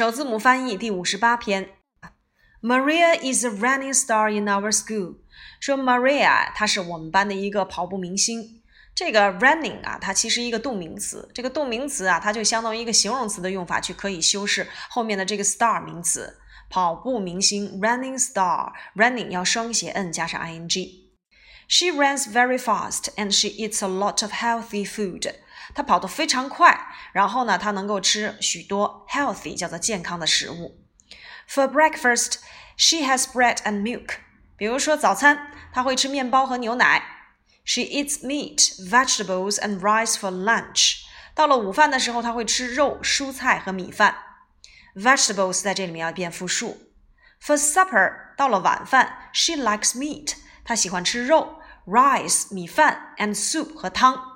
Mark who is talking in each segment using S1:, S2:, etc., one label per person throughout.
S1: 首字母翻译第五十八篇。Maria is a running star in our school。说 Maria 她是我们班的一个跑步明星。这个 running 啊，它其实一个动名词。这个动名词啊，它就相当于一个形容词的用法，去可以修饰后面的这个 star 名词。跑步明星 running star，running 要双写 n 加上 ing。She runs very fast and she eats a lot of healthy food。她跑得非常快，然后呢，她能够吃许多 healthy 叫做健康的食物。For breakfast, she has bread and milk。比如说早餐，她会吃面包和牛奶。She eats meat, vegetables, and rice for lunch。到了午饭的时候，她会吃肉、蔬菜和米饭。Vegetables 在这里面要变复数。For supper，到了晚饭，she likes meat。她喜欢吃肉、rice 米饭 and soup 和汤。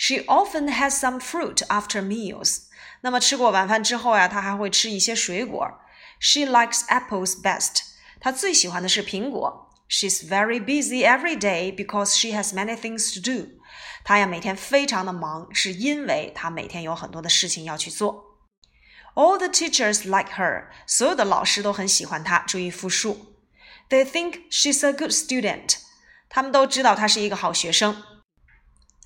S1: She often has some fruit after meals。那么吃过晚饭之后呀，她还会吃一些水果。She likes apples best。她最喜欢的是苹果。She's very busy every day because she has many things to do。她呀每天非常的忙，是因为她每天有很多的事情要去做。All the teachers like her。所有的老师都很喜欢她。注意复数。They think she's a good student。他们都知道她是一个好学生。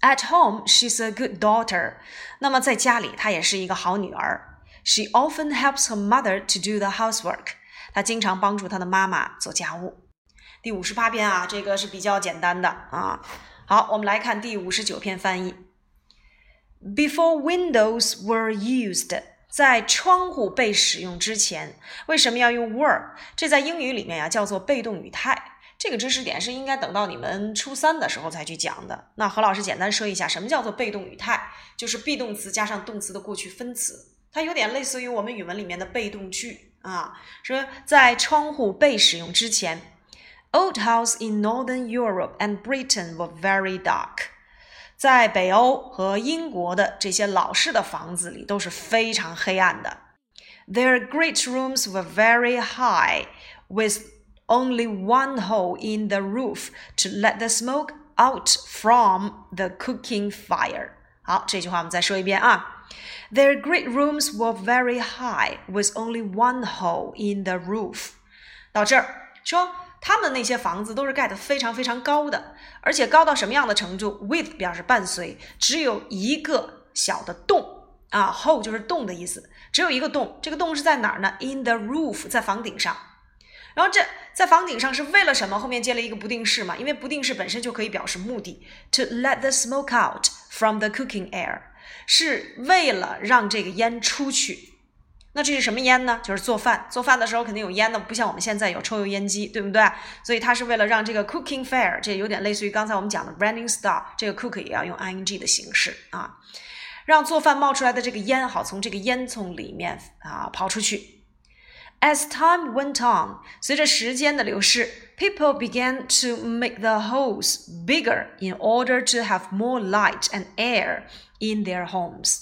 S1: At home, she's a good daughter。那么在家里，她也是一个好女儿。She often helps her mother to do the housework。她经常帮助她的妈妈做家务。第五十八篇啊，这个是比较简单的啊。好，我们来看第五十九篇翻译。Before windows were used，在窗户被使用之前，为什么要用 were？这在英语里面呀叫做被动语态。这个知识点是应该等到你们初三的时候才去讲的。那何老师简单说一下，什么叫做被动语态？就是 be 动词加上动词的过去分词，它有点类似于我们语文里面的被动句啊。说在窗户被使用之前，Old house in Northern Europe and Britain were very dark。在北欧和英国的这些老式的房子里都是非常黑暗的。Their great rooms were very high with only one hole in the roof to let the smoke out from the cooking fire. 好，这句话我们再说一遍啊。Their great rooms were very high, with only one hole in the roof. 到这儿说，他们那些房子都是盖得非常非常高的，而且高到什么样的程度？With 表示伴随，只有一个小的洞啊，hole 就是洞的意思，只有一个洞。这个洞是在哪儿呢？In the roof，在房顶上。 然后这在房顶上是为了什么？后面接了一个不定式嘛，因为不定式本身就可以表示目的。To let the smoke out from the cooking air，是为了让这个烟出去。那这是什么烟呢？就是做饭，做饭的时候肯定有烟的，不像我们现在有抽油烟机，对不对？所以它是为了让这个 cooking fire，这有点类似于刚才我们讲的 running star，这个 cook 也要用 ing 的形式啊，让做饭冒出来的这个烟好从这个烟囱里面啊跑出去。As time went on，随着时间的流逝，people began to make the holes bigger in order to have more light and air in their homes。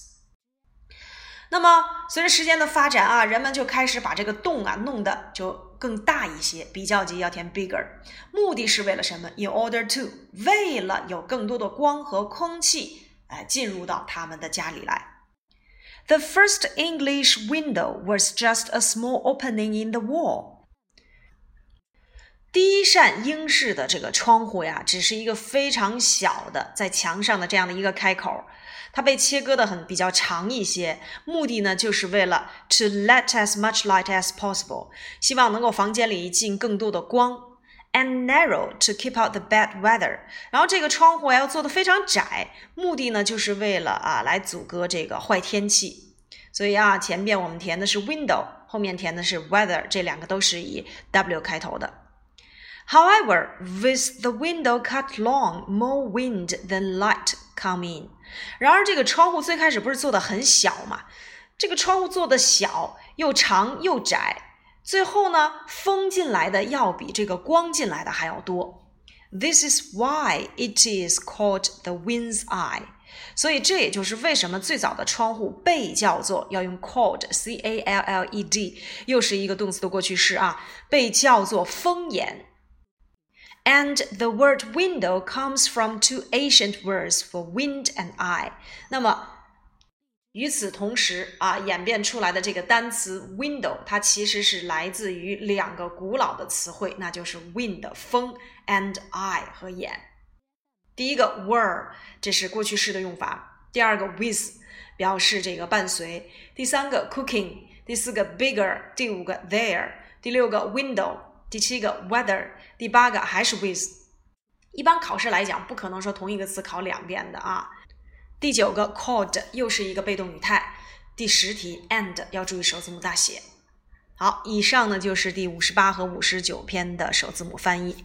S1: 那么，随着时间的发展啊，人们就开始把这个洞啊弄得就更大一些，比较级要填 bigger，目的是为了什么？In order to，为了有更多的光和空气，哎，进入到他们的家里来。The first English window was just a small opening in the wall. 第一扇英式的这个窗户呀，只是一个非常小的在墙上的这样的一个开口，它被切割的很比较长一些，目的呢就是为了 to let as much light as possible，希望能够房间里进更多的光。 And narrow to keep out the bad weather。然后这个窗户要做的非常窄，目的呢就是为了啊来阻隔这个坏天气。所以啊，前边我们填的是 window，后面填的是 weather，这两个都是以 W 开头的。However, with the window cut long, more wind than light come in。然而这个窗户最开始不是做的很小嘛？这个窗户做的小，又长又窄。最后呢，风进来的要比这个光进来的还要多。This is why it is called the wind's eye。所以这也就是为什么最早的窗户被叫做要用 called，c a l l e d，又是一个动词的过去式啊，被叫做风眼。And the word window comes from two ancient words for wind and eye。那么 与此同时啊，演变出来的这个单词 window，它其实是来自于两个古老的词汇，那就是 wind 风 and eye 和眼。第一个 were 这是过去式的用法，第二个 with 表示这个伴随，第三个 cooking，第四个 bigger，第五个 there，第六个 window，第七个 weather，第八个还是 with。一般考试来讲，不可能说同一个词考两遍的啊。第九个 called 又是一个被动语态。第十题 and 要注意首字母大写。好，以上呢就是第五十八和五十九篇的首字母翻译。